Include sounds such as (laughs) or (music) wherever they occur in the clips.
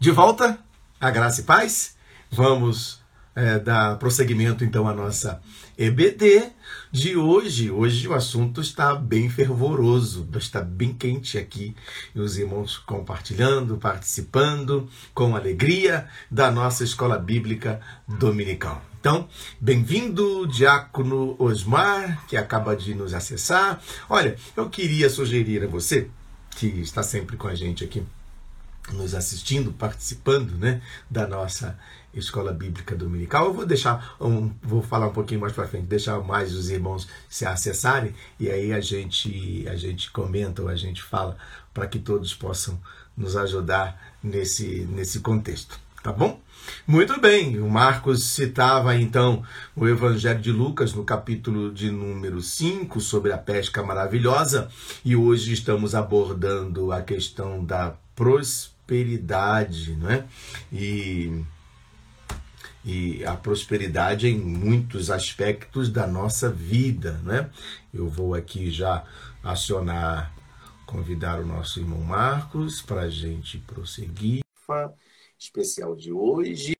De volta, a graça e paz. Vamos é, dar prosseguimento então à nossa EBD de hoje. Hoje o assunto está bem fervoroso, está bem quente aqui. E os irmãos compartilhando, participando com alegria da nossa escola bíblica dominical. Então, bem-vindo, Diácono Osmar, que acaba de nos acessar. Olha, eu queria sugerir a você, que está sempre com a gente aqui, nos assistindo, participando né, da nossa escola bíblica dominical. Eu vou deixar um, vou falar um pouquinho mais para frente, deixar mais os irmãos se acessarem e aí a gente a gente comenta ou a gente fala para que todos possam nos ajudar nesse nesse contexto, tá bom? Muito bem, o Marcos citava então o Evangelho de Lucas no capítulo de número 5 sobre a pesca maravilhosa e hoje estamos abordando a questão da prosperidade prosperidade, não é? E, e a prosperidade em muitos aspectos da nossa vida, né? Eu vou aqui já acionar, convidar o nosso irmão Marcos para a gente prosseguir. Especial de hoje.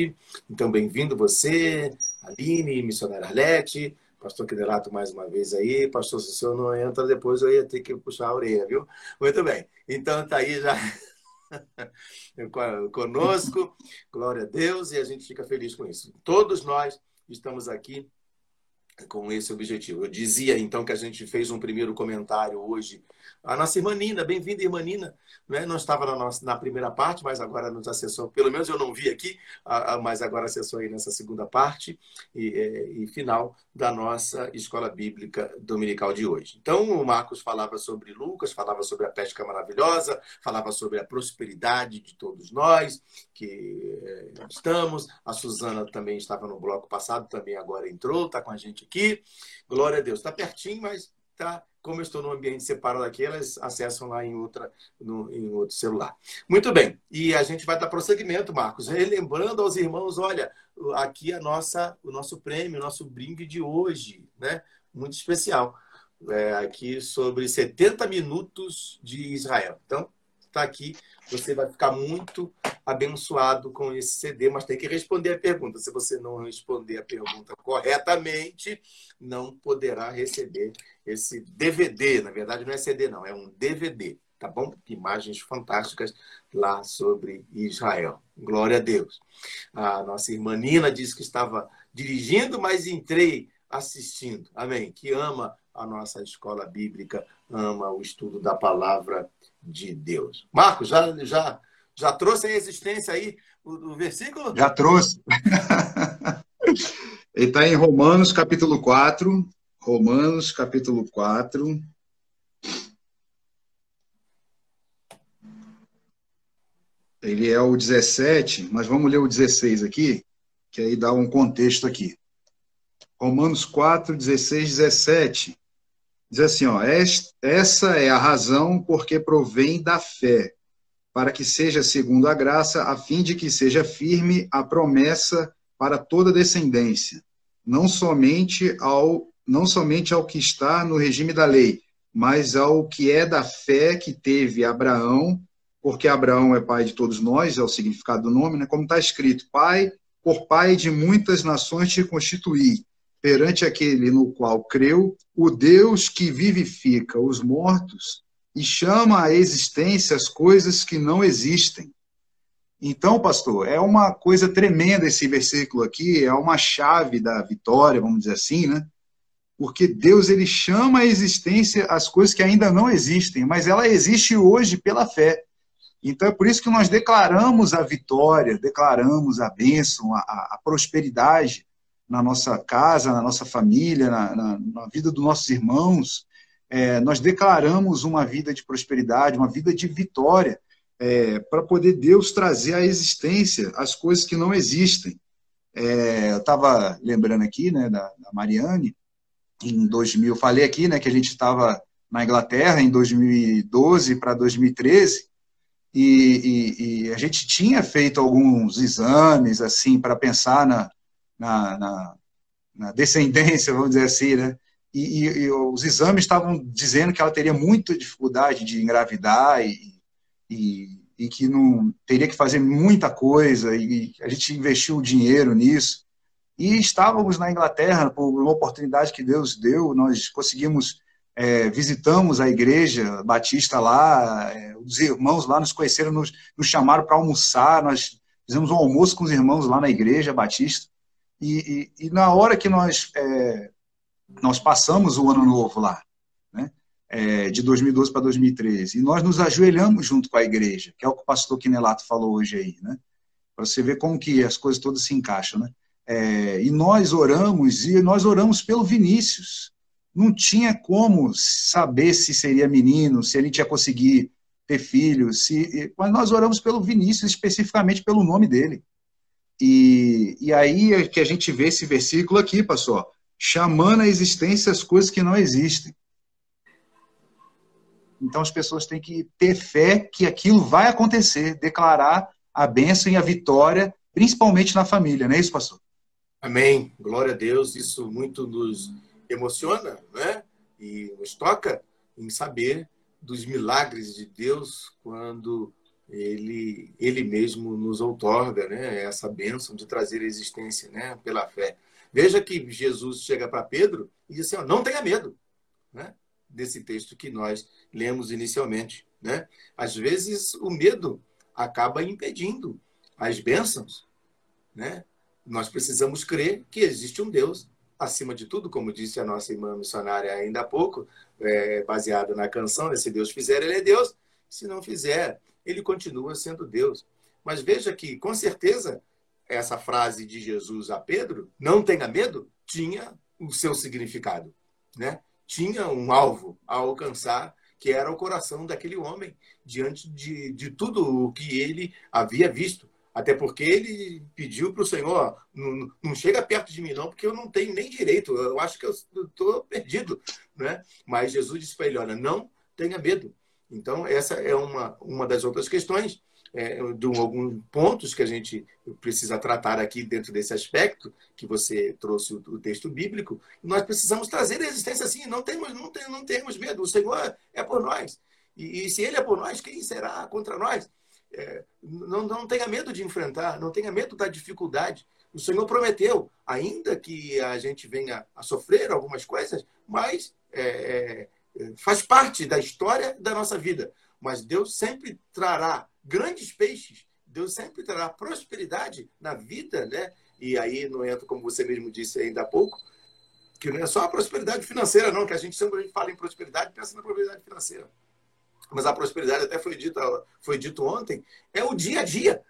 Então, bem-vindo você, Aline, missionária Arlete, pastor Quinelato mais uma vez aí. Pastor, se o senhor não entra, depois eu ia ter que puxar a orelha, viu? Muito bem. Então, tá aí já (laughs) (laughs) conosco. Glória a Deus e a gente fica feliz com isso. Todos nós estamos aqui com esse objetivo. Eu dizia então que a gente fez um primeiro comentário hoje a nossa irmã Nina, bem-vinda, irmã Nina. Né? Não estava na, nossa, na primeira parte, mas agora nos acessou. Pelo menos eu não vi aqui, mas agora acessou aí nessa segunda parte e, é, e final da nossa escola bíblica dominical de hoje. Então, o Marcos falava sobre Lucas, falava sobre a pesca maravilhosa, falava sobre a prosperidade de todos nós que é, estamos. A Suzana também estava no bloco passado, também agora entrou, está com a gente aqui. Glória a Deus. Está pertinho, mas está como eu estou num ambiente separado aqui, elas acessam lá em, outra, no, em outro celular. Muito bem, e a gente vai dar prosseguimento, Marcos, relembrando aos irmãos, olha, aqui a nossa, o nosso prêmio, o nosso brinde de hoje, né? Muito especial. É, aqui sobre 70 minutos de Israel. Então, está aqui. Você vai ficar muito abençoado com esse CD, mas tem que responder a pergunta. Se você não responder a pergunta corretamente, não poderá receber esse DVD. Na verdade, não é CD, não, é um DVD, tá bom? Imagens fantásticas lá sobre Israel. Glória a Deus. A nossa irmã Nina disse que estava dirigindo, mas entrei assistindo. Amém. Que ama a nossa escola bíblica, ama o estudo da palavra de Deus. Marcos, já, já, já trouxe a existência aí o, o versículo? Já trouxe. (laughs) Ele está em Romanos, capítulo 4. Romanos, capítulo 4. Ele é o 17, mas vamos ler o 16 aqui, que aí dá um contexto aqui. Romanos 4, 16, 17. Diz assim, ó, essa é a razão porque provém da fé, para que seja segundo a graça, a fim de que seja firme a promessa para toda descendência, não somente ao não somente ao que está no regime da lei, mas ao que é da fé que teve Abraão, porque Abraão é pai de todos nós, é o significado do nome, né? Como está escrito, pai, por pai de muitas nações te constituí, perante aquele no qual creu, o Deus que vivifica os mortos e chama à existência as coisas que não existem. Então, pastor, é uma coisa tremenda esse versículo aqui, é uma chave da vitória, vamos dizer assim, né? Porque Deus ele chama à existência as coisas que ainda não existem, mas ela existe hoje pela fé. Então é por isso que nós declaramos a vitória, declaramos a bênção, a, a prosperidade, na nossa casa, na nossa família, na, na, na vida dos nossos irmãos. É, nós declaramos uma vida de prosperidade, uma vida de vitória, é, para poder Deus trazer à existência as coisas que não existem. É, eu estava lembrando aqui né, da, da, Mariane, em 2000, falei aqui né, que a gente estava na Inglaterra em 2012 para 2013, e, e, e, a gente tinha feito alguns exames assim para pensar na, na, na, na descendência, vamos dizer assim, né? E, e, e, os exames estavam dizendo que ela teria muita dificuldade de engravidar e, e, e que não teria que fazer muita coisa e a gente investiu dinheiro nisso. E estávamos na Inglaterra por uma oportunidade que Deus deu, nós conseguimos é, visitamos a igreja batista lá, é, os irmãos lá nos conheceram, nos, nos chamaram para almoçar, nós fizemos um almoço com os irmãos lá na igreja batista, e, e, na hora que nós, é, nós passamos o ano novo lá, né, é, de 2012 para 2013, e nós nos ajoelhamos junto com a igreja, que é o que o pastor Quinelato falou hoje aí, né, para você ver como que as coisas todas se encaixam, né, é, e nós oramos, e nós oramos pelo Vinícius, não tinha como saber se seria menino, se ele tinha conseguir ter filhos, se, mas nós oramos pelo Vinícius, especificamente pelo nome dele. E, e aí é que a gente vê esse versículo aqui, pastor, chamando a existência as coisas que não existem. Então as pessoas têm que ter fé que aquilo vai acontecer, declarar a bênção e a vitória, principalmente na família, não é isso, pastor? Amém. Glória a Deus. Isso muito nos emociona, né? E nos toca em saber dos milagres de Deus quando ele ele mesmo nos outorga, né? Essa bênção de trazer a existência, né? Pela fé. Veja que Jesus chega para Pedro e diz assim: ó, não tenha medo, né? Desse texto que nós lemos inicialmente, né? Às vezes o medo acaba impedindo as bênçãos, né? Nós precisamos crer que existe um Deus acima de tudo, como disse a nossa irmã missionária ainda há pouco, é, baseada na canção, né? se Deus fizer, ele é Deus. Se não fizer, ele continua sendo Deus. Mas veja que, com certeza, essa frase de Jesus a Pedro, não tenha medo, tinha o seu significado. Né? Tinha um alvo a alcançar, que era o coração daquele homem, diante de, de tudo o que ele havia visto. Até porque ele pediu para o Senhor, não, não, chega perto de mim não, porque eu não tenho nem direito, eu acho que eu estou perdido. Né? Mas Jesus disse para ele, olha, não tenha medo. Então, essa é uma, uma das outras questões, é, de alguns pontos que a gente precisa tratar aqui dentro desse aspecto, que você trouxe o, o texto bíblico. Nós precisamos trazer a existência assim, não temos, não, tem, não temos medo, o Senhor é por nós. E, e se Ele é por nós, quem será contra nós? É, não, não tenha medo de enfrentar, não tenha medo da dificuldade. O Senhor prometeu, ainda que a gente venha a sofrer algumas coisas, mas é, é, faz parte da história da nossa vida. Mas Deus sempre trará grandes peixes, Deus sempre trará prosperidade na vida, né? E aí não entra, como você mesmo disse ainda há pouco, que não é só a prosperidade financeira, não, que a gente sempre fala em prosperidade pensa na prosperidade financeira mas a prosperidade até foi dito, foi dito ontem, é o dia a dia.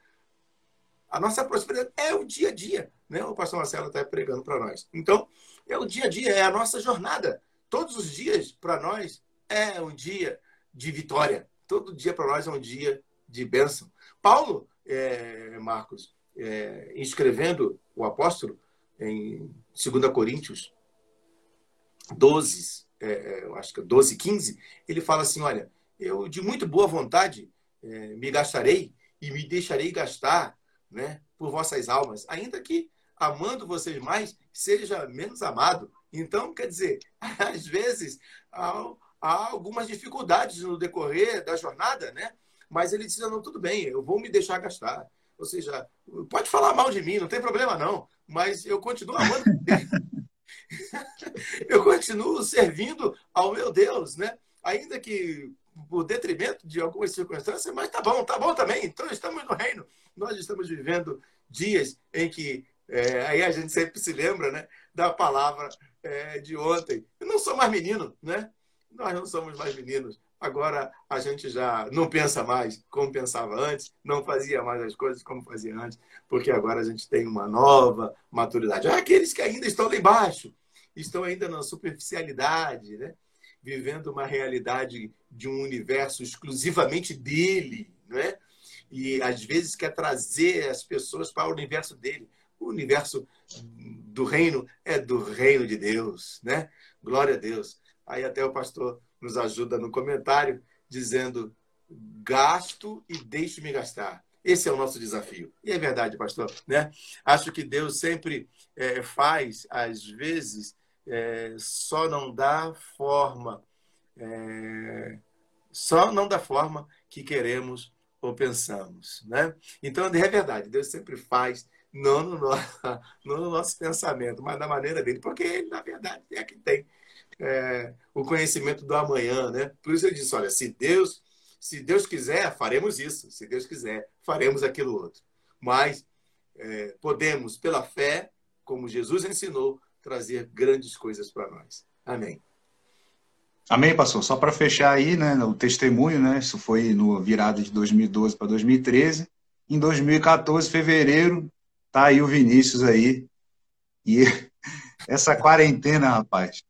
A nossa prosperidade é o dia a dia. Né? O pastor Marcelo está pregando para nós. Então, é o dia a dia, é a nossa jornada. Todos os dias, para nós, é um dia de vitória. Todo dia para nós é um dia de bênção. Paulo, é, Marcos, é, escrevendo o apóstolo em 2 Coríntios 12, é, é acho que 12, 15, ele fala assim: olha, eu de muito boa vontade é, me gastarei e me deixarei gastar né, por vossas almas, ainda que amando vocês mais, seja menos amado. Então, quer dizer, (laughs) às vezes há, há algumas dificuldades no decorrer da jornada, né? Mas ele diz, não, tudo bem, eu vou me deixar gastar. Ou seja, pode falar mal de mim, não tem problema não, mas eu continuo amando. (laughs) (laughs) eu continuo servindo ao meu Deus, né? Ainda que por detrimento de algumas circunstâncias, mas tá bom, tá bom também. Então estamos no reino. Nós estamos vivendo dias em que é, aí a gente sempre se lembra, né, da palavra é, de ontem. Eu não sou mais menino, né? Nós não somos mais meninos. Agora a gente já não pensa mais como pensava antes, não fazia mais as coisas como fazia antes, porque agora a gente tem uma nova maturidade. Aqueles que ainda estão lá embaixo, estão ainda na superficialidade, né? vivendo uma realidade de um universo exclusivamente dele, não é? E às vezes quer trazer as pessoas para o universo dele. O universo do reino é do reino de Deus, né? Glória a Deus. Aí até o pastor nos ajuda no comentário dizendo: gasto e deixe-me gastar. Esse é o nosso desafio. E é verdade, pastor. Né? Acho que Deus sempre é, faz, às vezes, é, só não dá forma, é, só não dá forma que queremos ou pensamos, né? Então, é verdade, Deus sempre faz, não no, nosso, (laughs) não no nosso pensamento, mas da maneira dele, porque ele, na verdade, é que tem é, o conhecimento do amanhã, né? Por isso eu disse, olha, se Deus, se Deus quiser, faremos isso, se Deus quiser, faremos aquilo outro. Mas é, podemos, pela fé, como Jesus ensinou, trazer grandes coisas para nós. Amém. Amém, pastor. Só para fechar aí, né, o testemunho, né? Isso foi no virada de 2012 para 2013. Em 2014, fevereiro, tá aí o Vinícius aí. E (laughs) essa quarentena, rapaz.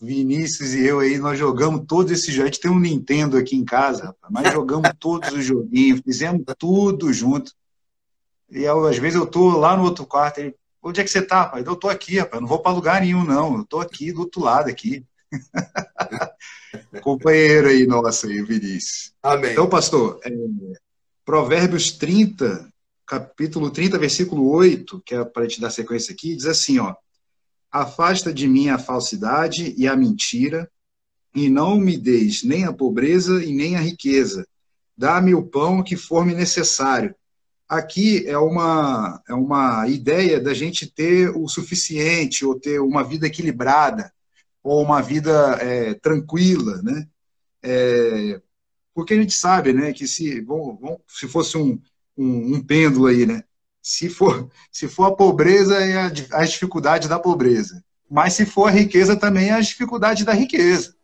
Vinícius e eu aí, nós jogamos todos esses jogos. A gente tem um Nintendo aqui em casa, rapaz, mas jogamos (laughs) todos os joguinhos, fizemos tudo junto. E eu, às vezes eu tô lá no outro quarto, ele, onde é que você tá, pai? Eu tô aqui, rapaz, não vou para lugar nenhum, não. Eu tô aqui do outro lado aqui. (laughs) Companheiro aí, nossa, aí, Vinícius. Amém. Então, pastor, é, Provérbios 30, capítulo 30, versículo 8, que é para a gente dar sequência aqui, diz assim, ó. Afasta de mim a falsidade e a mentira, e não me deis nem a pobreza e nem a riqueza. Dá-me o pão que for-me necessário. Aqui é uma, é uma ideia da gente ter o suficiente, ou ter uma vida equilibrada, ou uma vida é, tranquila, né? É, porque a gente sabe, né, que se, bom, bom, se fosse um, um, um, pêndulo aí, né, se for, se for a pobreza, é a, as dificuldades da pobreza, mas se for a riqueza, também é as dificuldades da riqueza.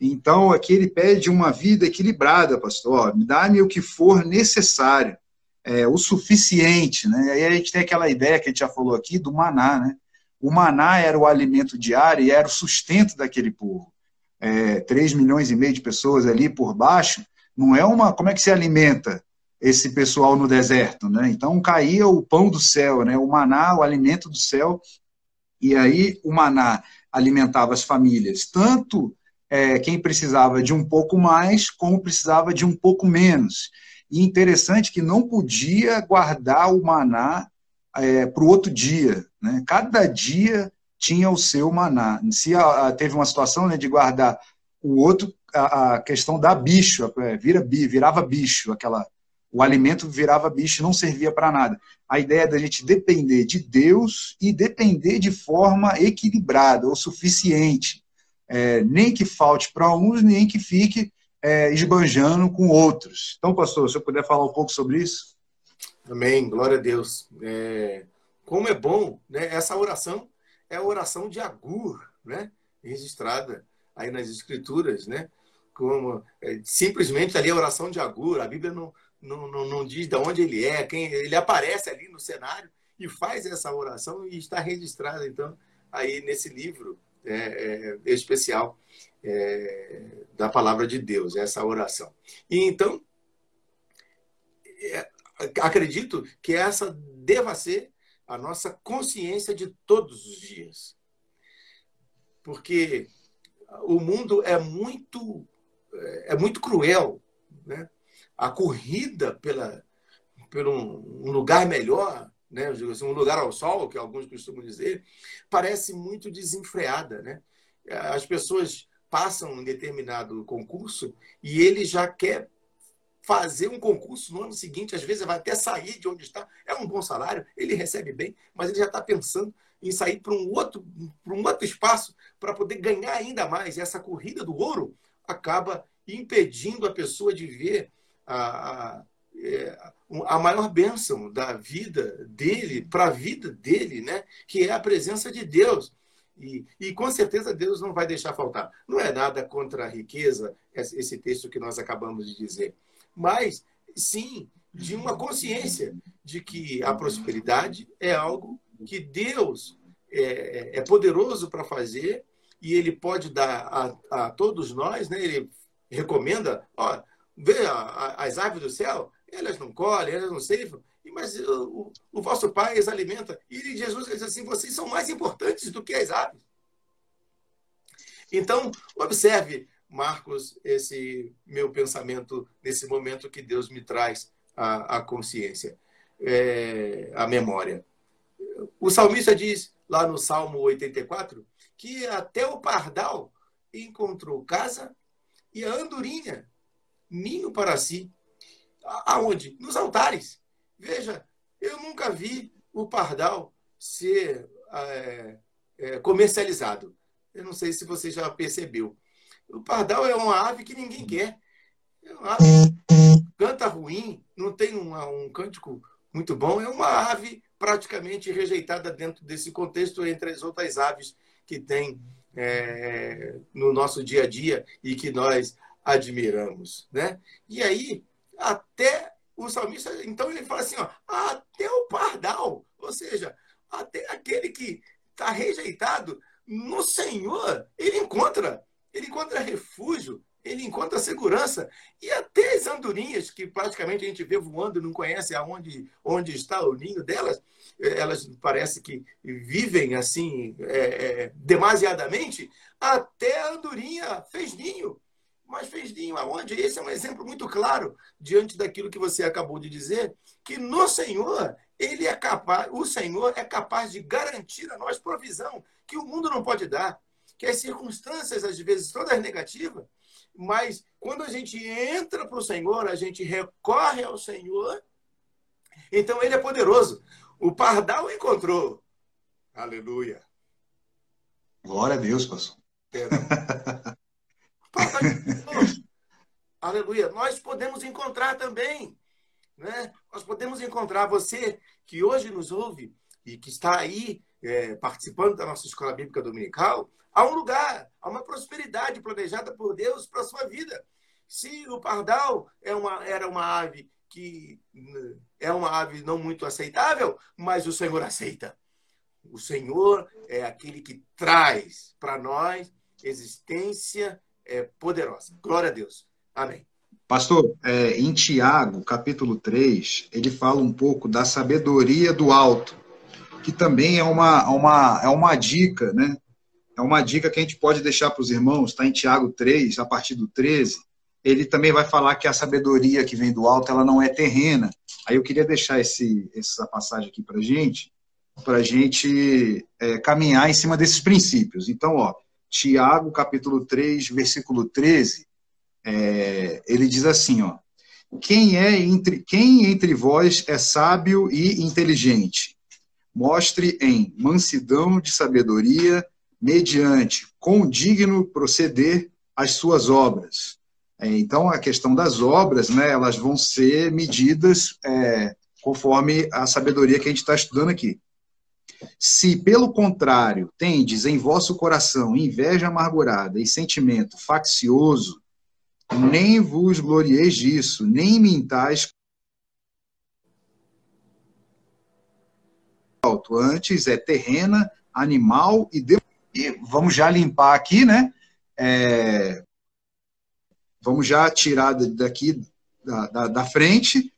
Então, aqui ele pede uma vida equilibrada, pastor, dá-me o que for necessário, é, o suficiente, né, aí a gente tem aquela ideia que a gente já falou aqui do maná, né, o maná era o alimento diário e era o sustento daquele povo. É, 3 milhões e meio de pessoas ali por baixo, não é uma. Como é que se alimenta esse pessoal no deserto? Né? Então caía o pão do céu, né? o maná, o alimento do céu, e aí o maná alimentava as famílias, tanto é, quem precisava de um pouco mais, como precisava de um pouco menos. E interessante que não podia guardar o maná é, para o outro dia. Né? Cada dia tinha o seu maná. Se a, a, teve uma situação né, de guardar o outro, a, a questão da bicho, é, vira, virava bicho, aquela, o alimento virava bicho, não servia para nada. A ideia da gente depender de Deus e depender de forma equilibrada ou suficiente. É, nem que falte para uns, nem que fique é, esbanjando com outros. Então, pastor, se eu puder falar um pouco sobre isso. Amém, glória a Deus. É, como é bom, né? Essa oração é a oração de Agur, né? Registrada aí nas Escrituras, né? Como é, simplesmente ali a oração de Agur. A Bíblia não, não, não, não diz de onde ele é, quem ele aparece ali no cenário e faz essa oração e está registrada então aí nesse livro é, é, especial é, da palavra de Deus, essa oração. E então é, acredito que essa deva ser a nossa consciência de todos os dias. Porque o mundo é muito é muito cruel, né? A corrida pela pelo um lugar melhor, né? Assim, um lugar ao sol, que alguns costumam dizer, parece muito desenfreada, né? As pessoas passam um determinado concurso e ele já quer fazer um concurso no ano seguinte, às vezes vai até sair de onde está, é um bom salário, ele recebe bem, mas ele já está pensando em sair para um outro, para um outro espaço para poder ganhar ainda mais. E essa corrida do ouro acaba impedindo a pessoa de ver a, a, é, a maior bênção da vida dele para a vida dele, né? que é a presença de Deus. E, e, com certeza Deus não vai deixar faltar. Não é nada contra a riqueza, esse texto que nós acabamos de dizer mas sim de uma consciência de que a prosperidade é algo que Deus é, é poderoso para fazer e ele pode dar a, a, todos nós, né? Ele recomenda, vê as aves do céu, elas não colhem, elas não ceifam, mas o, o, vosso Pai as alimenta. E Jesus diz assim: vocês são mais importantes do que as aves. Então, observe Marcos, esse meu pensamento nesse momento que Deus me traz a, a consciência, é, a memória. O salmista diz, lá no Salmo 84, que até o pardal encontrou casa e a andorinha ninho para si. aonde? Nos altares. Veja, eu nunca vi o pardal ser é, é, comercializado. Eu não sei se você já percebeu. O pardal é uma ave que ninguém quer. É uma ave canta ruim, não tem uma, um cântico muito bom. É uma ave praticamente rejeitada dentro desse contexto entre as outras aves que tem é, no nosso dia a dia e que nós admiramos, né? E aí até o salmista, então ele fala assim, ó, até o pardal, ou seja, até aquele que está rejeitado no Senhor, ele encontra, ele encontra refúgio, ele encontra segurança. E até as andorinhas, que praticamente a gente vê voando não conhece aonde onde está o ninho delas, elas parece que vivem assim é, é, demasiadamente, até a andorinha fez ninho. Mas fez ninho aonde? Esse é um exemplo muito claro diante daquilo que você acabou de dizer, que no Senhor, ele é capaz, o Senhor é capaz de garantir a nós provisão que o mundo não pode dar, que as circunstâncias às vezes todas negativas, mas quando a gente entra para o Senhor, a gente recorre ao Senhor, então ele é poderoso. O pardal encontrou. Aleluia. Glória a Deus, pastor. (laughs) (laughs) Aleluia. Nós podemos encontrar também. Né? Nós podemos encontrar você que hoje nos ouve e que está aí é, participando da nossa escola bíblica dominical. Há um lugar, há uma prosperidade planejada por Deus para a sua vida. Se o pardal é uma, era uma ave que é uma ave não muito aceitável, mas o Senhor aceita. O Senhor é aquele que traz para nós existência é, poderosa. Glória a Deus. Amém. Pastor, é, em Tiago, capítulo 3, ele fala um pouco da sabedoria do alto, que também é uma, uma, é uma dica, né? É uma dica que a gente pode deixar para os irmãos, está em Tiago 3, a partir do 13. Ele também vai falar que a sabedoria que vem do alto, ela não é terrena. Aí eu queria deixar esse, essa passagem aqui para gente, para gente é, caminhar em cima desses princípios. Então, ó, Tiago, capítulo 3, versículo 13, é, ele diz assim, ó, quem é entre quem entre vós é sábio e inteligente? Mostre em mansidão de sabedoria, mediante condigno proceder as suas obras. É, então, a questão das obras, né, elas vão ser medidas é, conforme a sabedoria que a gente está estudando aqui. Se, pelo contrário, tendes em vosso coração inveja amargurada e sentimento faccioso, nem vos glorieis disso, nem mintais alto. Antes é terrena, animal e, e vamos já limpar aqui, né? É... Vamos já tirar daqui da, da, da frente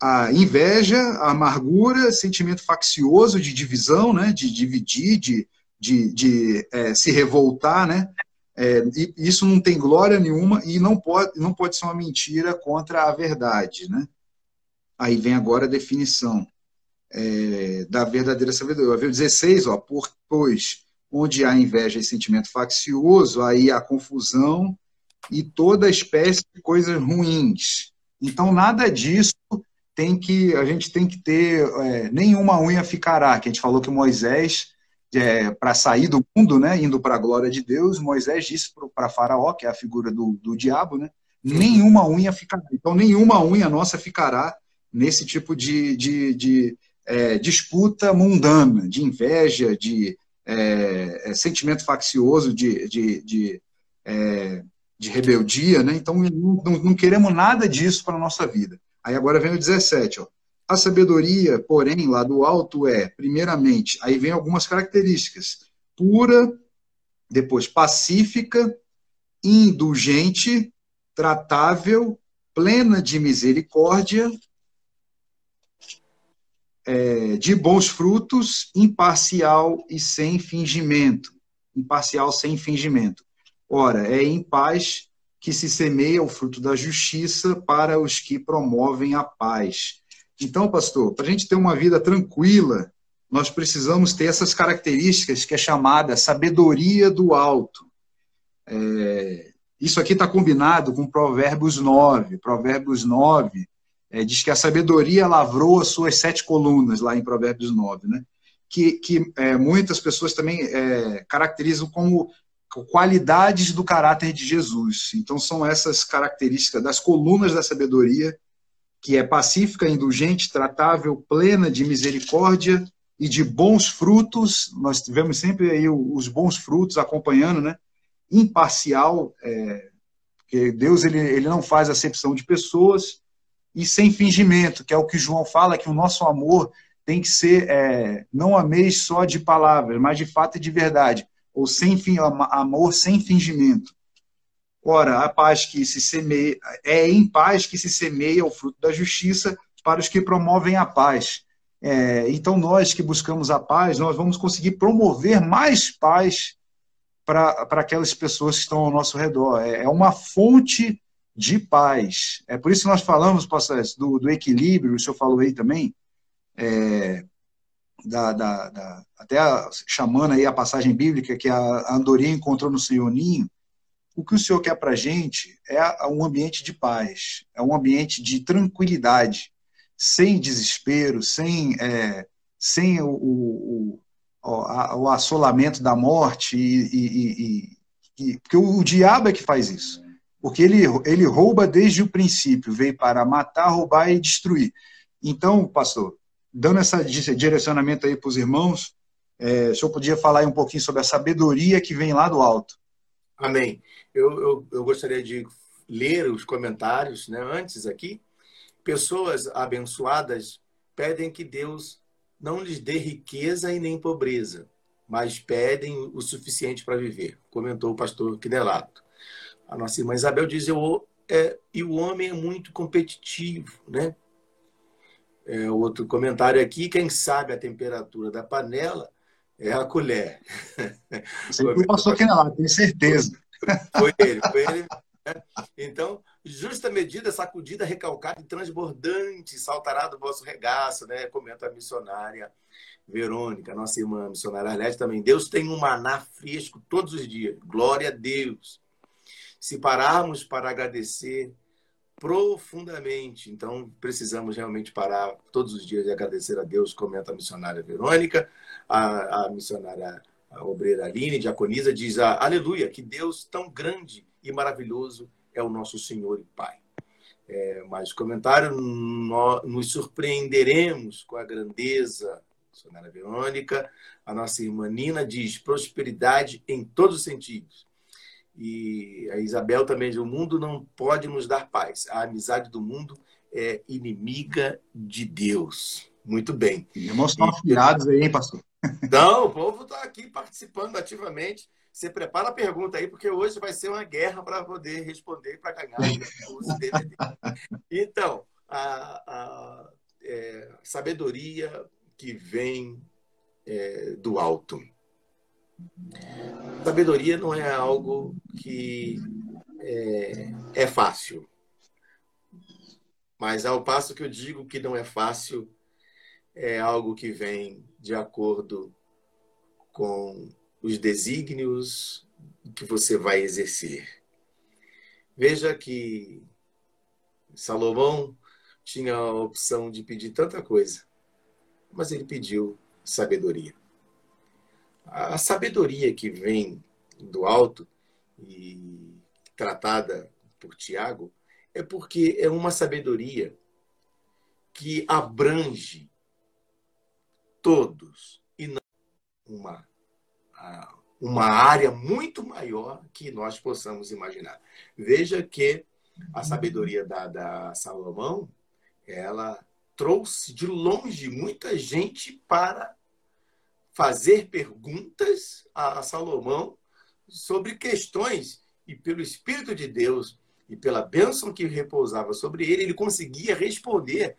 a inveja, a amargura, sentimento faccioso de divisão, né, de dividir, de, de, de é, se revoltar, né, é, isso não tem glória nenhuma e não pode, não pode ser uma mentira contra a verdade, né. Aí vem agora a definição é, da verdadeira sabedoria. Ver 16, ó, por, pois onde há inveja e sentimento faccioso, aí há confusão e toda espécie de coisas ruins. Então, nada disso tem que a gente tem que ter é, nenhuma unha ficará, que a gente falou que Moisés é, para sair do mundo, né, indo para a glória de Deus, Moisés disse para Faraó, que é a figura do, do diabo, né, nenhuma unha ficará. Então, nenhuma unha nossa ficará nesse tipo de, de, de é, disputa mundana, de inveja, de é, é sentimento faccioso, de, de, de, é, de rebeldia. Né? Então, não, não queremos nada disso para a nossa vida. Aí agora vem o 17, ó. A sabedoria, porém, lá do alto é, primeiramente, aí vem algumas características: pura, depois pacífica, indulgente, tratável, plena de misericórdia, é, de bons frutos, imparcial e sem fingimento. Imparcial sem fingimento. Ora, é em paz que se semeia o fruto da justiça para os que promovem a paz. Então, pastor, para a gente ter uma vida tranquila, nós precisamos ter essas características que é chamada sabedoria do alto. É, isso aqui está combinado com Provérbios 9. Provérbios 9 é, diz que a sabedoria lavrou as suas sete colunas, lá em Provérbios 9, né? que, que é, muitas pessoas também é, caracterizam como qualidades do caráter de Jesus. Então, são essas características das colunas da sabedoria, que é pacífica, indulgente, tratável, plena de misericórdia e de bons frutos. Nós tivemos sempre aí os bons frutos acompanhando, né? Imparcial, é, porque Deus ele, ele não faz acepção de pessoas, e sem fingimento, que é o que João fala, que o nosso amor tem que ser, é, não ameis só de palavras, mas de fato e de verdade, ou sem amor sem fingimento. Ora, a paz que se semeia, é em paz que se semeia o fruto da justiça para os que promovem a paz. É, então, nós que buscamos a paz, nós vamos conseguir promover mais paz para aquelas pessoas que estão ao nosso redor. É, é uma fonte de paz. É por isso que nós falamos, pastor, do, do equilíbrio, o senhor falou aí também, é, da, da, da, até a, chamando aí a passagem bíblica que a andorinha encontrou no seu ninho, o que o Senhor quer para a gente é um ambiente de paz, é um ambiente de tranquilidade, sem desespero, sem, é, sem o, o, o, o, assolamento da morte, e, e, e, e porque o, o diabo é que faz isso. Porque ele, ele rouba desde o princípio, veio para matar, roubar e destruir. Então, pastor, dando esse direcionamento aí para os irmãos, é, o senhor podia falar um pouquinho sobre a sabedoria que vem lá do alto. Amém. Eu, eu, eu gostaria de ler os comentários né, antes aqui. Pessoas abençoadas pedem que Deus não lhes dê riqueza e nem pobreza, mas pedem o suficiente para viver, comentou o pastor Quinelato. A nossa irmã Isabel diz: eu, é, e o homem é muito competitivo, né? É, outro comentário aqui, quem sabe a temperatura da panela é a colher. (laughs) Você passou aqui lá, tenho certeza. Foi ele, foi ele. Né? Então, justa medida, sacudida, recalcada e transbordante, saltará do vosso regaço, né? Comenta a missionária Verônica, nossa irmã missionária Arlete também. Deus tem um maná fresco todos os dias. Glória a Deus. Se pararmos para agradecer, profundamente. Então, precisamos realmente parar todos os dias e agradecer a Deus, comenta a missionária Verônica, a, a missionária a obreira Aline, diaconisa, diz: Aleluia, que Deus tão grande e maravilhoso é o nosso Senhor e Pai. É, mais comentário, nós nos surpreenderemos com a grandeza, missionária Verônica. A nossa irmã Nina diz: prosperidade em todos os sentidos. E a Isabel também diz: o mundo não pode nos dar paz. A amizade do mundo é inimiga de Deus. Muito bem. Irmãos estão afiados aí, hein, pastor? (laughs) Não, o povo está aqui participando ativamente. Você prepara a pergunta aí, porque hoje vai ser uma guerra para poder responder para ganhar. (laughs) Então, a, a é, sabedoria que vem é, do alto. Sabedoria não é algo que é, é fácil. Mas ao passo que eu digo que não é fácil, é algo que vem de acordo com os desígnios que você vai exercer. Veja que Salomão tinha a opção de pedir tanta coisa, mas ele pediu sabedoria. A sabedoria que vem do alto e tratada por Tiago é porque é uma sabedoria que abrange todos e não uma, uma área muito maior que nós possamos imaginar. Veja que a sabedoria dada Salomão, ela trouxe de longe muita gente para fazer perguntas a Salomão sobre questões e pelo Espírito de Deus e pela bênção que repousava sobre ele, ele conseguia responder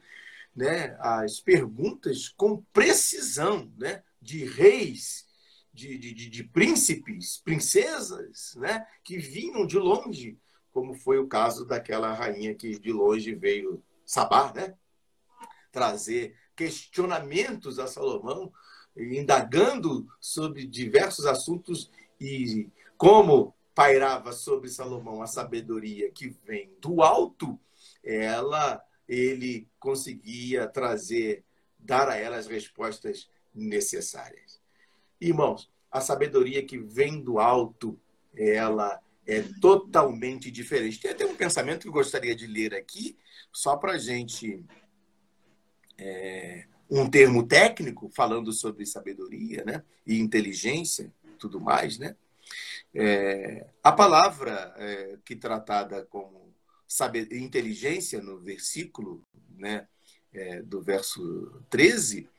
né, as perguntas com precisão né, de reis, de, de, de príncipes, princesas, né, que vinham de longe, como foi o caso daquela rainha que de longe veio Sabá, né, trazer questionamentos a Salomão indagando sobre diversos assuntos e como pairava sobre Salomão a sabedoria que vem do alto, ela ele conseguia trazer, dar a ela as respostas necessárias. Irmãos, a sabedoria que vem do alto, ela é totalmente diferente. Tem até um pensamento que eu gostaria de ler aqui, só para a gente. É, um termo técnico falando sobre sabedoria né? e inteligência tudo mais. Né? É, a palavra é, que tratada como saber, inteligência no versículo né, é, do verso 13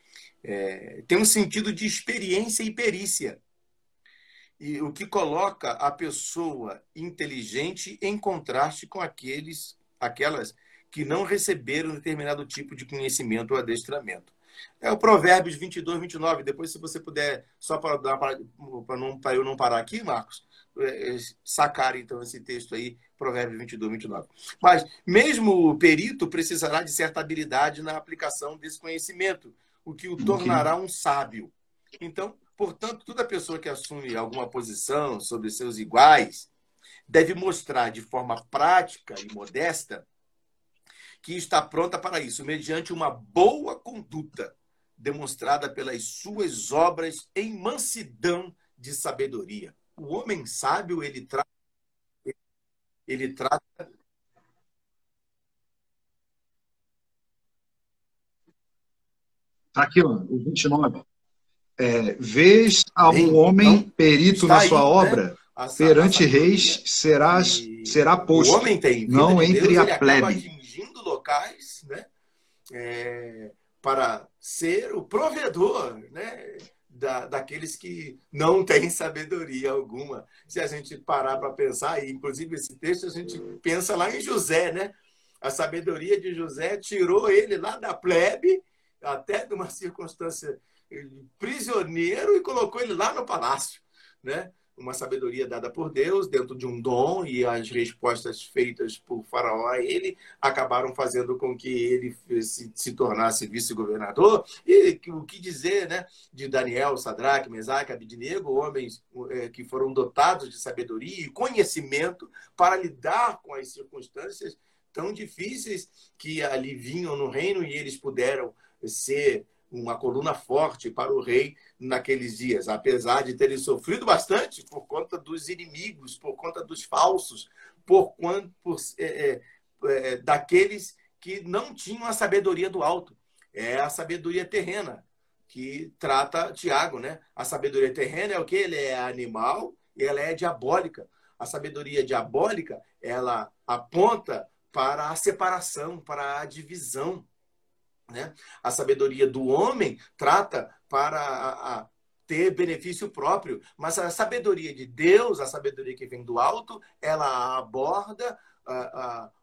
é, tem um sentido de experiência e perícia. E o que coloca a pessoa inteligente em contraste com aqueles, aquelas que não receberam determinado tipo de conhecimento ou adestramento. É o Provérbios 22, 29. Depois, se você puder, só para, para, não, para eu não parar aqui, Marcos, é, é, sacar então esse texto aí, Provérbios 22, 29. Mas, mesmo o perito precisará de certa habilidade na aplicação desse conhecimento, o que o tornará um sábio. Então, portanto, toda pessoa que assume alguma posição sobre seus iguais deve mostrar de forma prática e modesta que está pronta para isso, mediante uma boa conduta demonstrada pelas suas obras em mansidão de sabedoria. O homem sábio, ele trata ele trata Tá aqui, ó, o 29. É, vês a um homem perito na sua aí, né? obra, né? perante reis serás, será posto, o homem tem não entre Deus, a plebe locais, né? É, para ser o provedor, né? Da, daqueles que não (laughs) têm sabedoria alguma. Se a gente parar para pensar, e inclusive esse texto a gente pensa lá em José, né? A sabedoria de José tirou ele lá da plebe, até de uma circunstância prisioneiro, e colocou ele lá no palácio, né? Uma sabedoria dada por Deus dentro de um dom e as respostas feitas por Faraó a ele acabaram fazendo com que ele se, se tornasse vice-governador. E o que dizer né, de Daniel, Sadraque, Mesaque, Abidnego, homens é, que foram dotados de sabedoria e conhecimento para lidar com as circunstâncias tão difíceis que ali vinham no reino e eles puderam ser uma coluna forte para o rei naqueles dias, apesar de terem sofrido bastante por conta dos inimigos, por conta dos falsos, por quanto por, é, é, é, daqueles que não tinham a sabedoria do alto. É a sabedoria terrena que trata Tiago, né? A sabedoria terrena é o que ele é animal e ela é diabólica. A sabedoria diabólica ela aponta para a separação, para a divisão. Né? A sabedoria do homem trata para a, a ter benefício próprio, mas a sabedoria de Deus, a sabedoria que vem do alto, ela aborda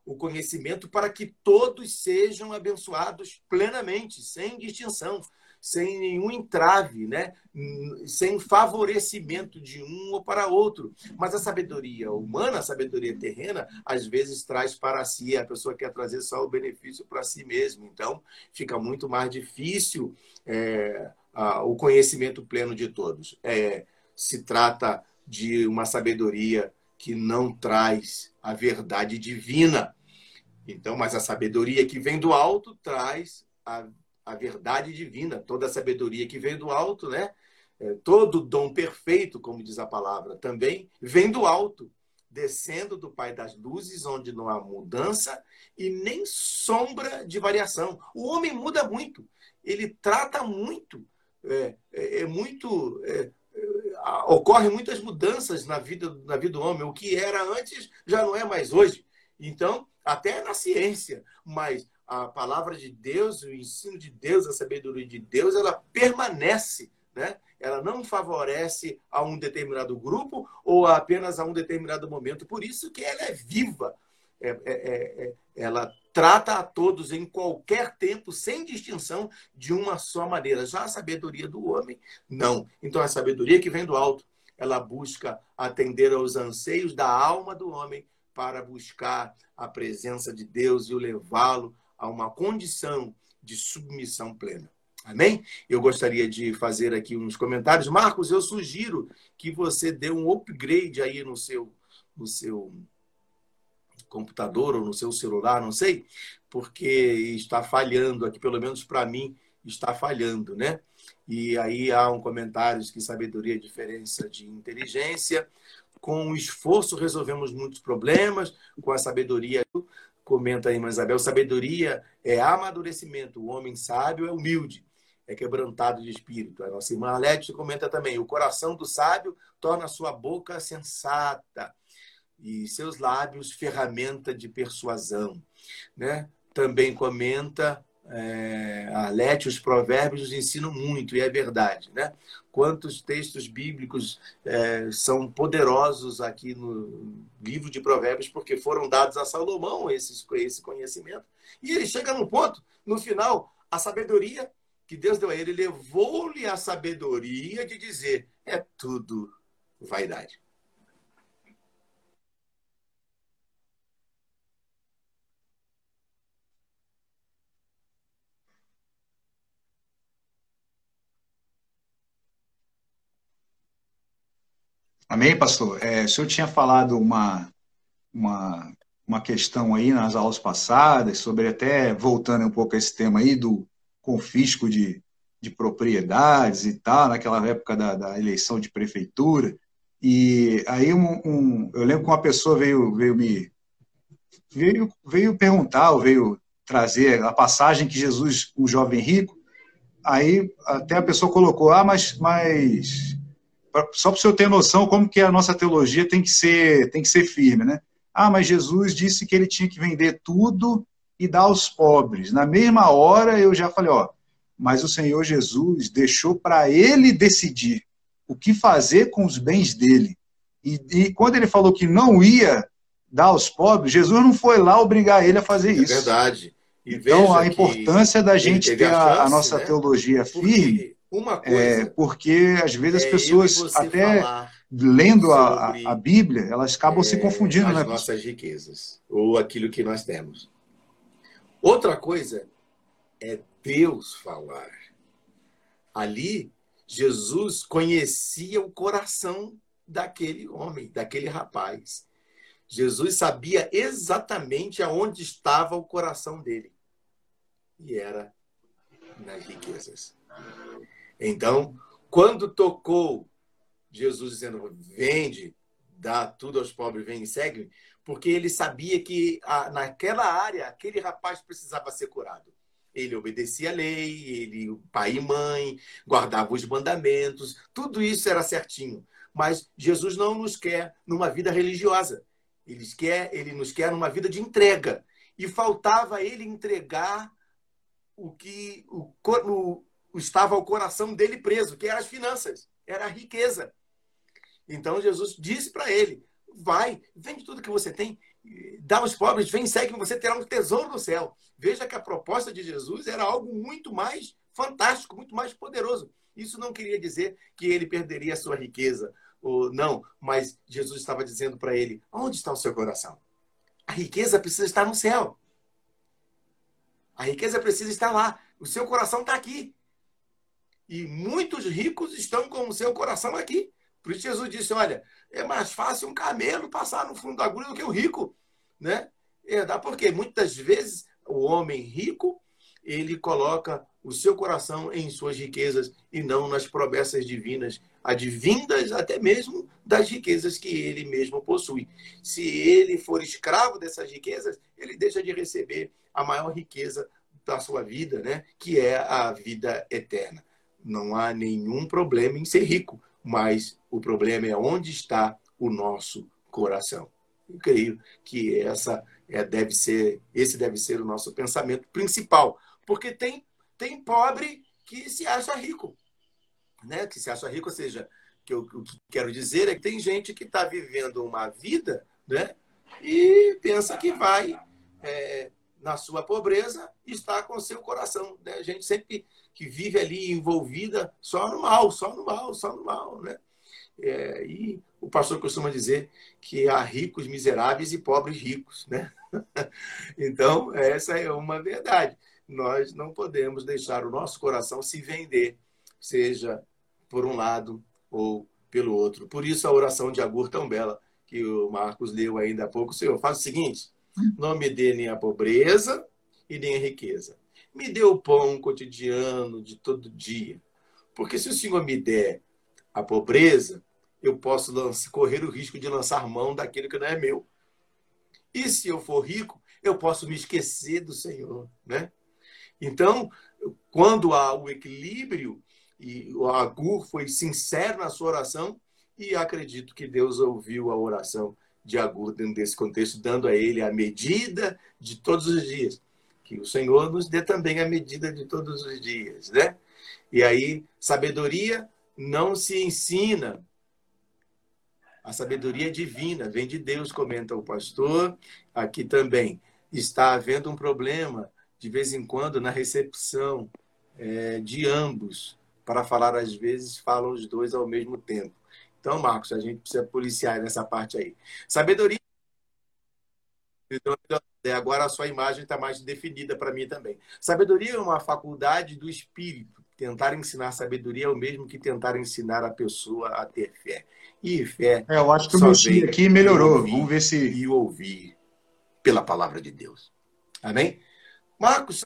o conhecimento para que todos sejam abençoados plenamente, sem distinção sem nenhum entrave, né? sem favorecimento de um ou para outro. Mas a sabedoria humana, a sabedoria terrena, às vezes traz para si, a pessoa quer trazer só o benefício para si mesmo. Então, fica muito mais difícil é, a, o conhecimento pleno de todos. É, se trata de uma sabedoria que não traz a verdade divina. Então, mas a sabedoria que vem do alto traz a a verdade divina, toda a sabedoria que vem do alto, né? É, todo dom perfeito, como diz a palavra, também vem do alto, descendo do Pai das luzes, onde não há mudança e nem sombra de variação. O homem muda muito, ele trata muito, é, é, é muito. É, é muitas mudanças na vida, na vida do homem. O que era antes já não é mais hoje. Então, até na ciência, mas a palavra de Deus, o ensino de Deus, a sabedoria de Deus, ela permanece, né? Ela não favorece a um determinado grupo ou apenas a um determinado momento. Por isso que ela é viva. É, é, é, é ela trata a todos em qualquer tempo, sem distinção, de uma só maneira. Já a sabedoria do homem, não. Então, a sabedoria que vem do alto, ela busca atender aos anseios da alma do homem para buscar a presença de Deus e o levá-lo a uma condição de submissão plena. Amém? Eu gostaria de fazer aqui uns comentários. Marcos, eu sugiro que você dê um upgrade aí no seu, no seu computador ou no seu celular, não sei, porque está falhando aqui, pelo menos para mim, está falhando, né? E aí há um comentário que sabedoria é diferença de inteligência. Com o esforço resolvemos muitos problemas, com a sabedoria, comenta aí, Isabel, sabedoria é amadurecimento, o homem sábio é humilde, é quebrantado de espírito. A nossa irmã Alete comenta também, o coração do sábio torna sua boca sensata e seus lábios ferramenta de persuasão, né? Também comenta é, a Lete, os provérbios nos ensinam muito, e é verdade. Né? Quantos textos bíblicos é, são poderosos aqui no livro de provérbios, porque foram dados a Salomão esse, conhecimento. E ele chega no ponto, no final, a sabedoria que Deus deu a ele, levou-lhe a sabedoria de dizer, é tudo vaidade. Amém, pastor? É, o senhor tinha falado uma, uma, uma questão aí nas aulas passadas, sobre até, voltando um pouco a esse tema aí, do confisco de, de propriedades e tal, naquela época da, da eleição de prefeitura. E aí um, um, eu lembro que uma pessoa veio, veio me veio, veio perguntar, ou veio trazer a passagem que Jesus, um jovem rico, aí até a pessoa colocou, ah, mas, mas só para o senhor ter noção como que a nossa teologia tem que ser tem que ser firme, né? Ah, mas Jesus disse que ele tinha que vender tudo e dar aos pobres. Na mesma hora eu já falei, ó, mas o Senhor Jesus deixou para ele decidir o que fazer com os bens dele. E, e, quando ele falou que não ia dar aos pobres, Jesus não foi lá obrigar ele a fazer é isso. É verdade. E então, a importância da gente ter a, a, nossa né? teologia firme uma é, coisa. É, porque às vezes as é pessoas, até lendo a, a Bíblia, elas acabam é, se confundindo. As né? nossas riquezas, ou aquilo que nós temos. Outra coisa é Deus falar. Ali, Jesus conhecia o coração daquele homem, daquele rapaz. Jesus sabia exatamente aonde estava o coração dele. E era nas riquezas. Então, quando tocou Jesus dizendo, vende, dá tudo aos pobres, vem e segue, porque ele sabia que a, naquela área aquele rapaz precisava ser curado. Ele obedecia a lei, ele, pai e mãe, guardava os mandamentos, tudo isso era certinho. Mas Jesus não nos quer numa vida religiosa. Ele, quer, ele nos quer numa vida de entrega. E faltava ele entregar o que o, o, estava o coração dele preso, que eram as finanças, era a riqueza. Então Jesus disse para ele: vai, vende tudo que você tem, dá aos pobres, vem, segue, você terá um tesouro no céu. Veja que a proposta de Jesus era algo muito mais fantástico, muito mais poderoso. Isso não queria dizer que ele perderia a sua riqueza, ou não, mas Jesus estava dizendo para ele: onde está o seu coração? A riqueza precisa estar no céu. A riqueza precisa estar lá. O seu coração está aqui. E muitos ricos estão com o seu coração aqui. Por isso Jesus disse: olha, é mais fácil um camelo passar no fundo da agulha do que o rico. Né? É, dá porque muitas vezes o homem rico ele coloca o seu coração em suas riquezas e não nas promessas divinas, advindas até mesmo das riquezas que ele mesmo possui. Se ele for escravo dessas riquezas, ele deixa de receber a maior riqueza da sua vida, né? que é a vida eterna. Não há nenhum problema em ser rico, mas o problema é onde está o nosso coração. Eu creio que essa é, deve ser, esse deve ser o nosso pensamento principal, porque tem tem pobre que se acha rico, né? Que se acha rico, ou seja, que eu, o que quero dizer é que tem gente que está vivendo uma vida, né? E pensa que vai é, na sua pobreza está com seu coração, né? A gente sempre que vive ali envolvida só no mal, só no mal, só no mal, né? É, e o pastor costuma dizer que há ricos miseráveis e pobres ricos, né? (laughs) então, essa é uma verdade. Nós não podemos deixar o nosso coração se vender, seja por um lado ou pelo outro. Por isso, a oração de Agur tão bela que o Marcos leu ainda há pouco. Senhor, faz o seguinte: não me dê nem a pobreza e nem a riqueza. Me dê o pão cotidiano de todo dia. Porque se o Senhor me der a pobreza, eu posso lançar, correr o risco de lançar mão daquilo que não é meu. E se eu for rico, eu posso me esquecer do Senhor, né? Então, quando há o equilíbrio e o Agur foi sincero na sua oração e acredito que Deus ouviu a oração de Agur dentro desse contexto, dando a ele a medida de todos os dias. Que o Senhor nos dê também a medida de todos os dias, né? E aí, sabedoria não se ensina. A sabedoria divina, vem de Deus, comenta o pastor. Aqui também está havendo um problema, de vez em quando, na recepção é, de ambos. Para falar, às vezes, falam os dois ao mesmo tempo. Então, Marcos, a gente precisa policiar nessa parte aí. Sabedoria. Então, agora a sua imagem está mais definida para mim também. Sabedoria é uma faculdade do espírito. Tentar ensinar sabedoria é o mesmo que tentar ensinar a pessoa a ter fé. E fé. É, eu acho que o mexi aqui melhorou. Ouvir, Vamos ver se. E ouvir pela palavra de Deus. Amém? Marcos,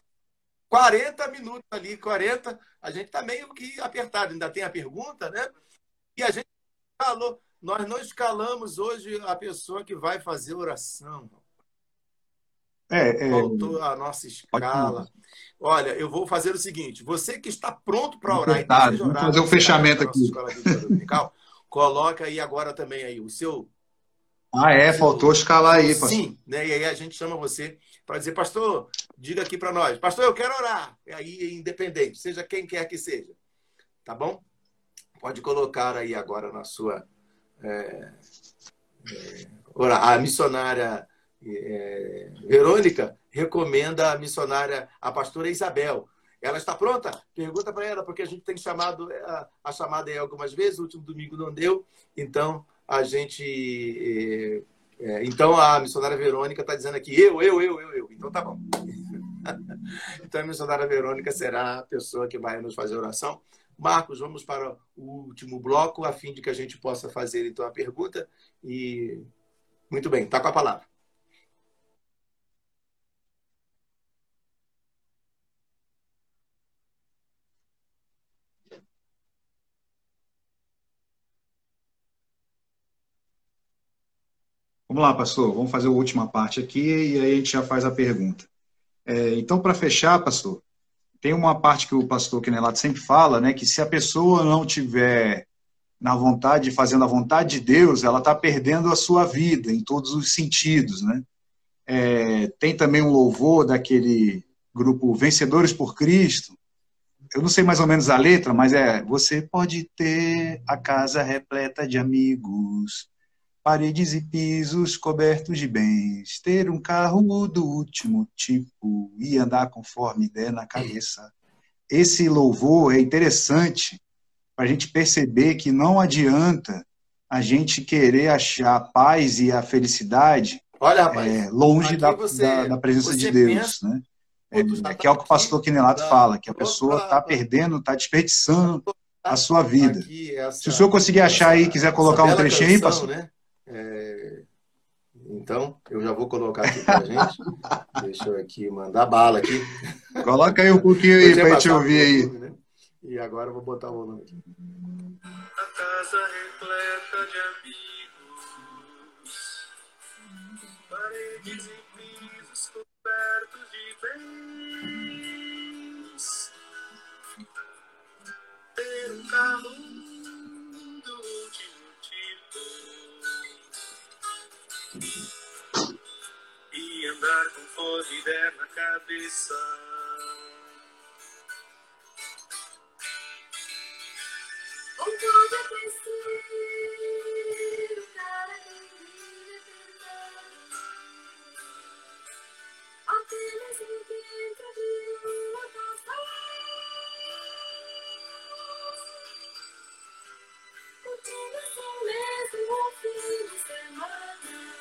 40 minutos ali, 40. A gente está meio que apertado. Ainda tem a pergunta, né? E a gente falou. Nós não escalamos hoje a pessoa que vai fazer oração. É, é... Faltou a nossa escala. Olha, eu vou fazer o seguinte: você que está pronto para orar, então, vamos fazer o um fechamento aqui. coloca aí agora também aí o seu. Ah, é, seu... faltou escalar aí, pastor. Sim, né? E aí a gente chama você para dizer, pastor, diga aqui para nós, pastor, eu quero orar. E aí, independente, seja quem quer que seja. Tá bom? Pode colocar aí agora na sua. É, é, a missionária é, Verônica recomenda a missionária, a pastora Isabel. Ela está pronta? Pergunta para ela, porque a gente tem chamado a, a chamada aí algumas vezes, o último domingo não deu, então a gente. É, é então a missionária Verônica está dizendo aqui, eu, eu, eu, eu, eu. Então tá bom. (laughs) então a missionária Verônica será a pessoa que vai nos fazer oração. Marcos, vamos para o último bloco, a fim de que a gente possa fazer então a pergunta. E muito bem, está com a palavra. Vamos lá, pastor, vamos fazer a última parte aqui e aí a gente já faz a pergunta. É, então, para fechar, pastor, tem uma parte que o pastor Quinelato sempre fala, né, que se a pessoa não tiver na vontade, fazendo a vontade de Deus, ela está perdendo a sua vida em todos os sentidos, né? É, tem também um louvor daquele grupo Vencedores por Cristo. Eu não sei mais ou menos a letra, mas é: você pode ter a casa repleta de amigos, paredes e pisos cobertos de bens, ter um carro do último tipo e andar conforme der na cabeça. Esse louvor é interessante para a gente perceber que não adianta a gente querer achar a paz e a felicidade Olha, rapaz, é, longe da, você, da, da, presença de Deus, pensa, né? É, é, que é o que o pastor Quinelato fala, que a pessoa está perdendo, está desperdiçando a sua vida. Se o senhor conseguir achar aí, quiser colocar um trechinho aí, pastor. Né? É... Então, eu já vou colocar aqui para a gente. (laughs) Deixa eu aqui mandar bala aqui. Coloca aí um pouquinho aí para a gente ouvir aí. Né? E agora eu vou botar o volume aqui. A casa repleta de amigos, paredes e pisos cobertos de bens, ter um carro andar com fome der na cabeça. O todo é preciso, cara Apenas dentro de uma casa. Curtindo assim mesmo o fim de.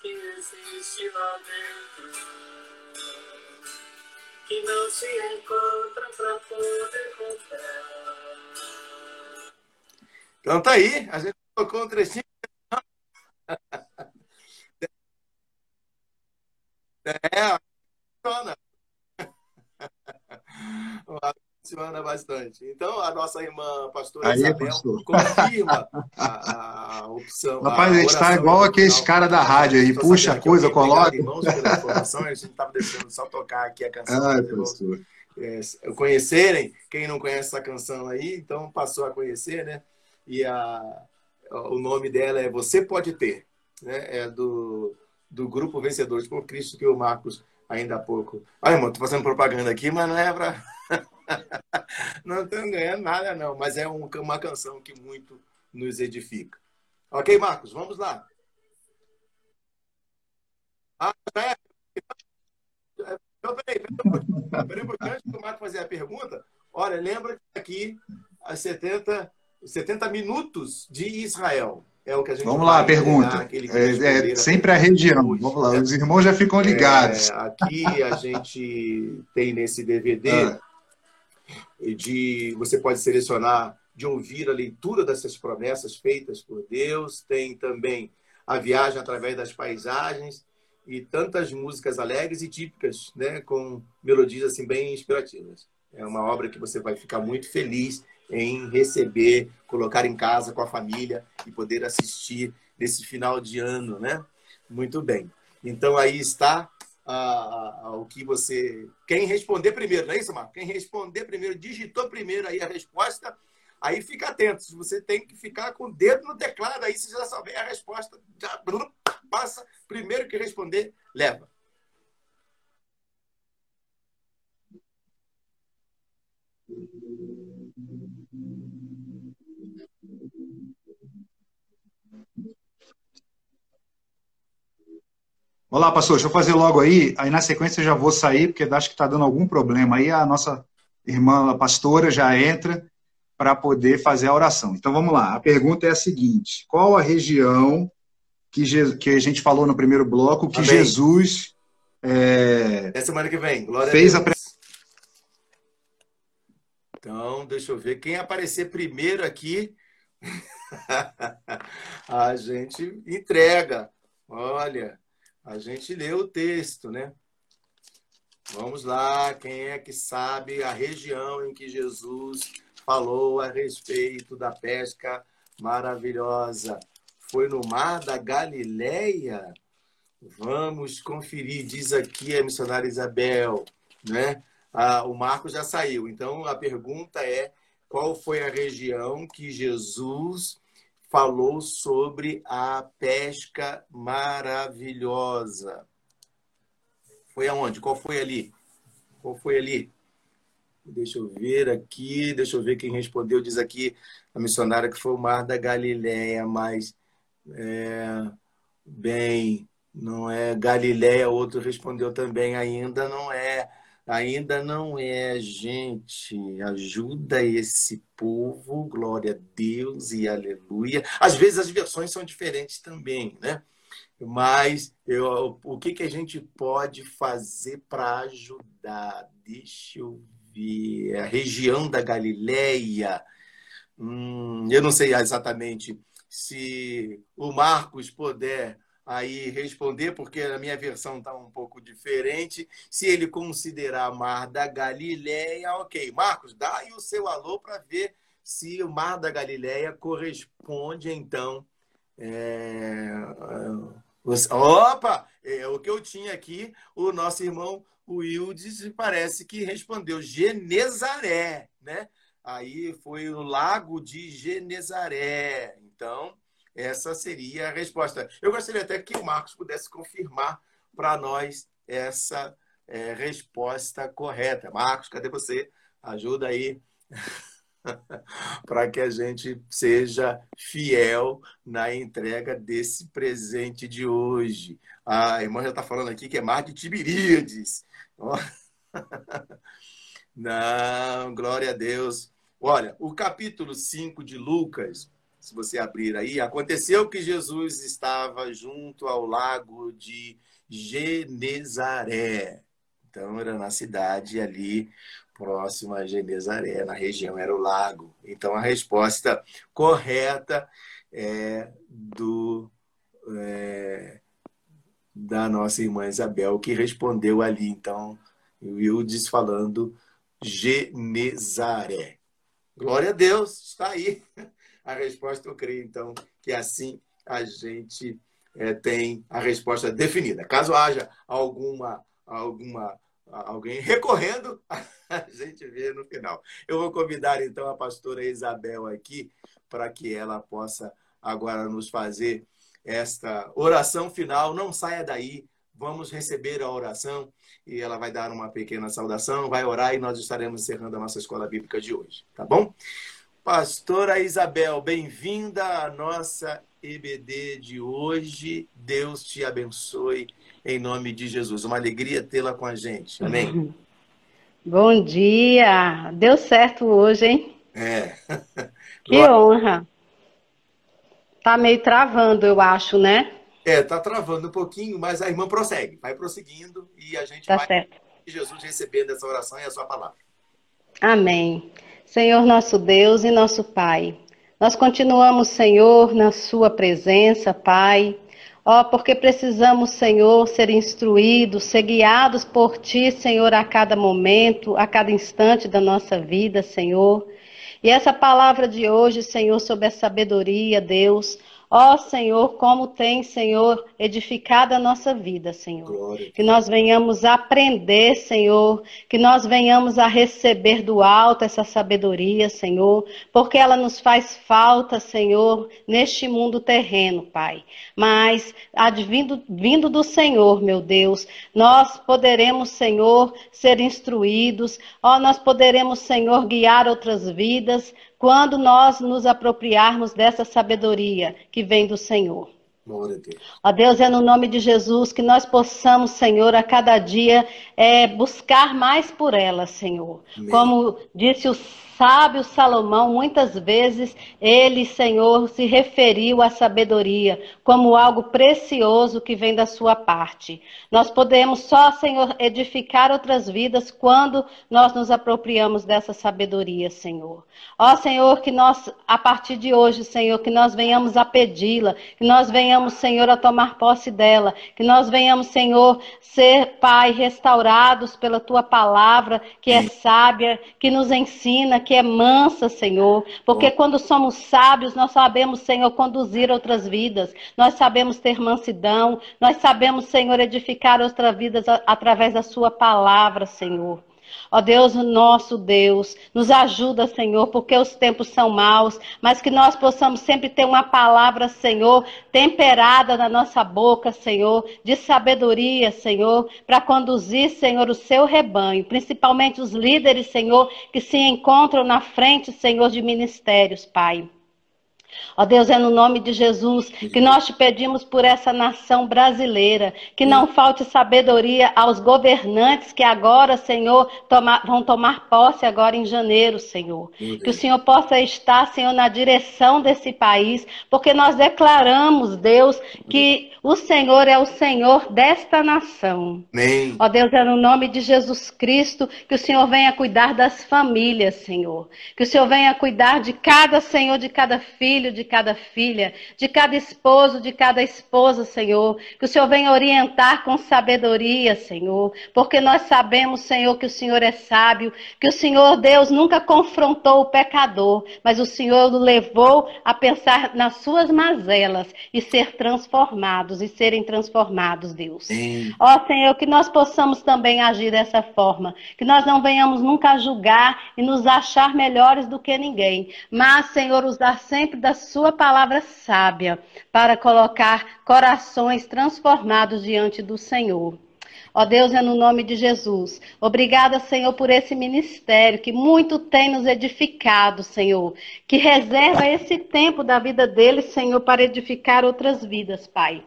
que existe lá dentro, que não se encontra para poder comprar. Então tá aí, a gente tocou um trechinho. (laughs) É, funciona bastante. Então, a nossa irmã pastora Aí, Isabel pastor. confirma a, a opção. Rapaz, a gente está igual aqueles original. cara da rádio aí, puxa a coisa, coloca. irmãos, pela informação. A gente estava deixando só tocar aqui a canção. Ai, pastor. é, conhecerem. Quem não conhece essa canção aí, então passou a conhecer, né? E a, o nome dela é Você Pode Ter. Né? É do, do grupo Vencedores por Cristo, que o Marcos ainda há pouco. Ah, irmão, tô fazendo propaganda aqui, mas não é para. Não estamos ganhando nada, não. Mas é um- uma canção que muito nos edifica. Ok, Marcos, vamos lá. Ah, é. Então, peraí, peraí. Peraí, antes do Marcos fazer a pergunta, olha, lembra que aqui as 70, 70 minutos de Israel. É o que a gente Vamos lá, vai pergunta. É, é a sempre a região. hoje, Vamos lá, os irmãos já ficam ligados. É, aqui a gente tem nesse DVD Ah. De você pode selecionar de ouvir a leitura dessas promessas feitas por Deus, tem também a viagem através das paisagens e tantas músicas alegres e típicas, né, com melodias assim bem inspirativas. É uma obra que você vai ficar muito feliz em receber, colocar em casa com a família e poder assistir nesse final de ano, né? Muito bem. Então aí está ah, ah, o que você. Quem responder primeiro, não é isso, Marco? Quem responder primeiro, digitou primeiro aí a resposta, aí fica atento. Você tem que ficar com o dedo no teclado, aí se já souber a resposta, já passa. Primeiro que responder, leva. Olá, pastor, deixa eu fazer logo aí. Aí na sequência eu já vou sair, porque acho que está dando algum problema. Aí a nossa irmã a pastora já entra para poder fazer a oração. Então vamos lá. A pergunta é a seguinte: qual a região que, Je- que a gente falou no primeiro bloco que Amém. Jesus é, semana que vem. Glória Fez a a. Então, deixa eu ver. Quem aparecer primeiro aqui, (laughs) a gente entrega. Olha, a gente lê o texto, né? Vamos lá. Quem é que sabe a região em que Jesus falou a respeito da pesca maravilhosa? Foi no mar da Galileia? Vamos conferir, diz aqui a missionária Isabel, né? Ah, o Marco já saiu. Então a pergunta é: qual foi a região que Jesus falou sobre a pesca maravilhosa? Foi aonde? Qual foi ali? Qual foi ali? Deixa eu ver aqui, deixa eu ver quem respondeu. Diz aqui a missionária que foi o Mar da Galileia, mas é, bem, não é Galileia, outro respondeu também, ainda não é. Ainda não é, gente. Ajuda esse povo, glória a Deus e aleluia. Às vezes as versões são diferentes também, né? Mas eu, o que, que a gente pode fazer para ajudar? Deixa eu ver. A região da Galileia. Hum, eu não sei exatamente se o Marcos puder aí responder, porque a minha versão está um pouco diferente. Se ele considerar Mar da Galileia, ok. Marcos, dá aí o seu alô para ver se o Mar da Galileia corresponde, então. É... Opa! É o que eu tinha aqui, o nosso irmão Wildes parece que respondeu Genezaré, né? Aí foi o Lago de Genezaré. Então, essa seria a resposta. Eu gostaria até que o Marcos pudesse confirmar para nós essa é, resposta correta. Marcos, cadê você? Ajuda aí (laughs) para que a gente seja fiel na entrega desse presente de hoje. A irmã já está falando aqui que é mar de Tiberíades. (laughs) Não, glória a Deus. Olha, o capítulo 5 de Lucas, se você abrir aí, aconteceu que Jesus estava junto ao lago de Genezaré. Então, era na cidade ali próxima a Genezaré, na região era o lago. Então, a resposta correta é do é, da nossa irmã Isabel, que respondeu ali. Então, Wildes falando Genezaré. Glória a Deus, está aí a resposta. Eu creio, então, que assim a gente é, tem a resposta definida. Caso haja alguma, alguma alguém recorrendo, (laughs) a gente vê no final. Eu vou convidar então a pastora Isabel aqui para que ela possa agora nos fazer esta oração final. Não saia daí, vamos receber a oração e ela vai dar uma pequena saudação, vai orar e nós estaremos encerrando a nossa escola bíblica de hoje, tá bom? Pastora Isabel, bem-vinda à nossa EBD de hoje. Deus te abençoe em nome de Jesus. Uma alegria tê-la com a gente. Amém. (laughs) Bom dia. Deu certo hoje, hein? É. (laughs) Que honra. Tá meio travando, eu acho, né? É, tá travando um pouquinho, mas a irmã prossegue, vai prosseguindo e a gente tá vai certo. Jesus recebendo essa oração e a sua palavra. Amém. Senhor nosso Deus e nosso Pai, nós continuamos, Senhor, na Sua presença, Pai. Ó, porque precisamos, Senhor, ser instruídos, ser guiados por Ti, Senhor, a cada momento, a cada instante da nossa vida, Senhor. E essa palavra de hoje, Senhor, sobre a sabedoria, Deus, Ó Senhor, como tem, Senhor, edificado a nossa vida, Senhor. Glória. Que nós venhamos aprender, Senhor, que nós venhamos a receber do alto essa sabedoria, Senhor, porque ela nos faz falta, Senhor, neste mundo terreno, Pai. Mas, advindo, vindo do Senhor, meu Deus, nós poderemos, Senhor, ser instruídos, ó, nós poderemos, Senhor, guiar outras vidas, quando nós nos apropriarmos dessa sabedoria que vem do Senhor. Glória a Deus. Ó Deus, é no nome de Jesus que nós possamos, Senhor, a cada dia é, buscar mais por ela, Senhor. Amém. Como disse o sábio Salomão, muitas vezes ele, Senhor, se referiu à sabedoria como algo precioso que vem da sua parte. Nós podemos só, Senhor, edificar outras vidas quando nós nos apropriamos dessa sabedoria, Senhor. Ó Senhor, que nós, a partir de hoje, Senhor, que nós venhamos a pedi-la, que nós venhamos, Senhor, a tomar posse dela, que nós venhamos, Senhor, ser, Pai, restaurados pela tua palavra, que é sábia, que nos ensina, que é mansa, Senhor. Porque quando somos sábios, nós sabemos, Senhor, conduzir outras vidas. Nós sabemos ter mansidão. Nós sabemos, Senhor, edificar outras vidas através da Sua palavra, Senhor. Ó Deus, nosso Deus, nos ajuda, Senhor, porque os tempos são maus, mas que nós possamos sempre ter uma palavra, Senhor, temperada na nossa boca, Senhor, de sabedoria, Senhor, para conduzir, Senhor, o seu rebanho, principalmente os líderes, Senhor, que se encontram na frente, Senhor, de ministérios, Pai. Ó Deus, é no nome de Jesus que nós te pedimos por essa nação brasileira, que não falte sabedoria aos governantes que agora, Senhor, toma- vão tomar posse agora em janeiro, Senhor. Que o. Senhor possa estar, Senhor, na direção desse país, porque nós declaramos, Deus, que o Senhor é o Senhor desta nação. Amém. Ó Deus, é no nome de Jesus Cristo que o Senhor venha cuidar das famílias, Senhor. Que o Senhor venha cuidar de cada Senhor, de cada filho, de cada filha, de cada esposo, de cada esposa, Senhor. Que o Senhor venha orientar com sabedoria, Senhor. Porque nós sabemos, Senhor, que o Senhor é sábio, que o Senhor, Deus, nunca confrontou o pecador, mas o Senhor o levou a pensar nas suas mazelas e ser transformados e serem transformados, Deus. Ó Senhor, que nós possamos também agir dessa forma, que nós não venhamos nunca julgar e nos achar melhores do que ninguém, mas, Senhor, usar sempre da Sua palavra sábia para colocar corações transformados diante do Senhor. Ó Deus, é no nome de Jesus. Obrigada, Senhor, por esse ministério que muito tem nos edificado, Senhor. Que reserva esse tempo da vida deles, Senhor, para edificar outras vidas, Pai.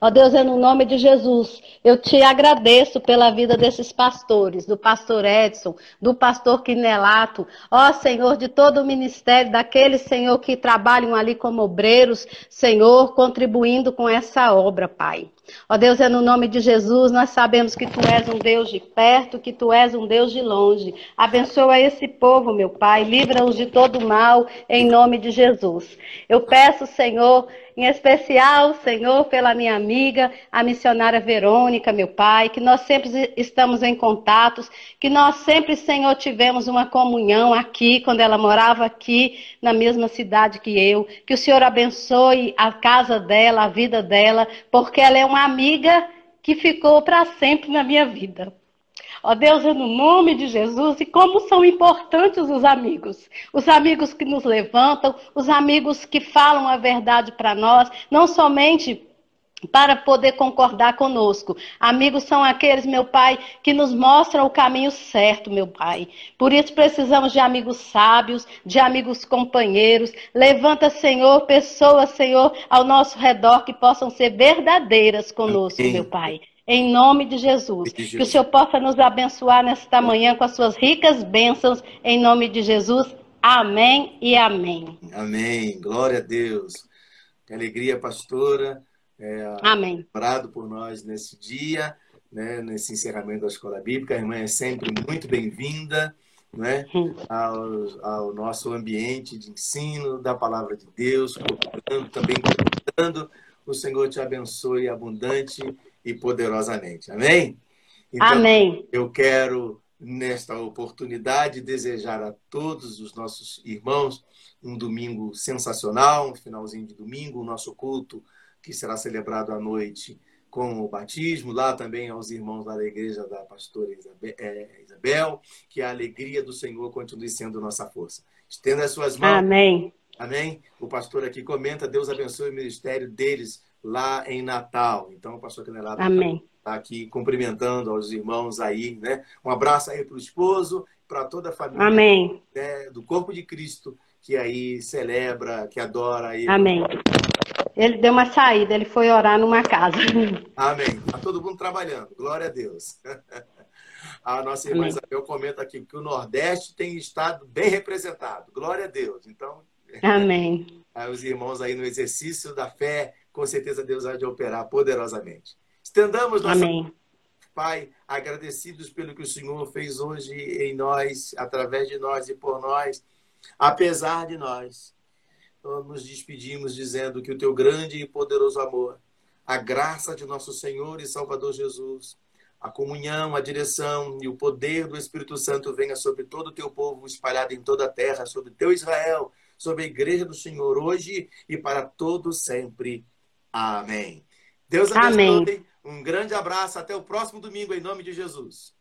Ó Deus, é no nome de Jesus, eu te agradeço pela vida desses pastores, do pastor Edson, do pastor Quinelato, ó Senhor, de todo o ministério, daqueles, Senhor, que trabalham ali como obreiros, Senhor, contribuindo com essa obra, Pai. Ó Deus, é no nome de Jesus, nós sabemos que Tu és um Deus de perto, que Tu és um Deus de longe. Abençoa esse povo, meu Pai, livra-os de todo mal, em nome de Jesus. Eu peço, Senhor, em especial, Senhor, pela minha amiga, a missionária Verônica, meu Pai, que nós sempre estamos em contatos, que nós sempre, Senhor, tivemos uma comunhão aqui, quando ela morava aqui, na mesma cidade que eu. Que o Senhor abençoe a casa dela, a vida dela, porque ela é uma amiga que ficou para sempre na minha vida. Ó Deus, no nome de Jesus, e como são importantes os amigos. Os amigos que nos levantam, os amigos que falam a verdade para nós, não somente para poder concordar conosco. Amigos são aqueles, meu Pai, que nos mostram o caminho certo, meu Pai. Por isso precisamos de amigos sábios, de amigos companheiros. Levanta, Senhor, pessoas, Senhor, ao nosso redor que possam ser verdadeiras conosco, Amém. meu Pai em nome de Jesus. de Jesus. Que o Senhor possa nos abençoar nesta manhã com as suas ricas bênçãos, em nome de Jesus. Amém e amém. Amém. Glória a Deus. Que alegria, pastora. É, amém. Orado por nós nesse dia, né, nesse encerramento da escola bíblica. A irmã é sempre muito bem-vinda. Né, ao, ao, nosso ambiente de ensino da palavra de Deus, também procurando. O Senhor te abençoe abundante e poderosamente. Amém? Então, Amém. Eu quero, nesta oportunidade, desejar a todos os nossos irmãos um domingo sensacional, um finalzinho de domingo, o nosso culto que será celebrado à noite com o batismo, lá também aos irmãos da igreja da pastora é, Isabel, que a alegria do Senhor continue sendo nossa força. Estenda as suas mãos. Amém. Amém. O pastor aqui comenta, Deus abençoe o ministério deles lá em Natal. Então, o pastor Canelado está aqui cumprimentando aos irmãos aí, né? Um abraço aí para o esposo, para toda a família Amém. Né, do corpo de Cristo que aí celebra, que adora aí. Amém. Ele deu uma saída, ele foi orar numa casa. (laughs) Amém. Está todo mundo trabalhando. Glória a Deus. (laughs) A nossa irmã Amém. Isabel comenta aqui que o Nordeste tem estado bem representado. Glória a Deus. Então, (laughs) Amém. os irmãos aí no exercício da fé, com certeza Deus há de operar poderosamente. Estendamos nossa Amém. Pai, agradecidos pelo que o Senhor fez hoje em nós, através de nós e por nós, apesar de nós. Nós nos despedimos dizendo que o teu grande e poderoso amor, a graça de nosso Senhor e Salvador Jesus, a comunhão, a direção e o poder do Espírito Santo venha sobre todo o teu povo espalhado em toda a terra, sobre teu Israel, sobre a igreja do Senhor hoje e para todo sempre. Amém. Deus abençoe. Amém. Um grande abraço. Até o próximo domingo, em nome de Jesus.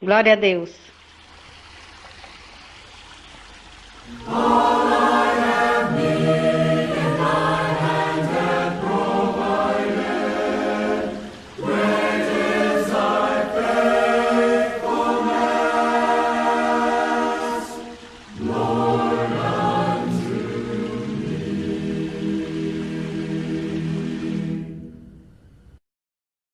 Glória a Deus.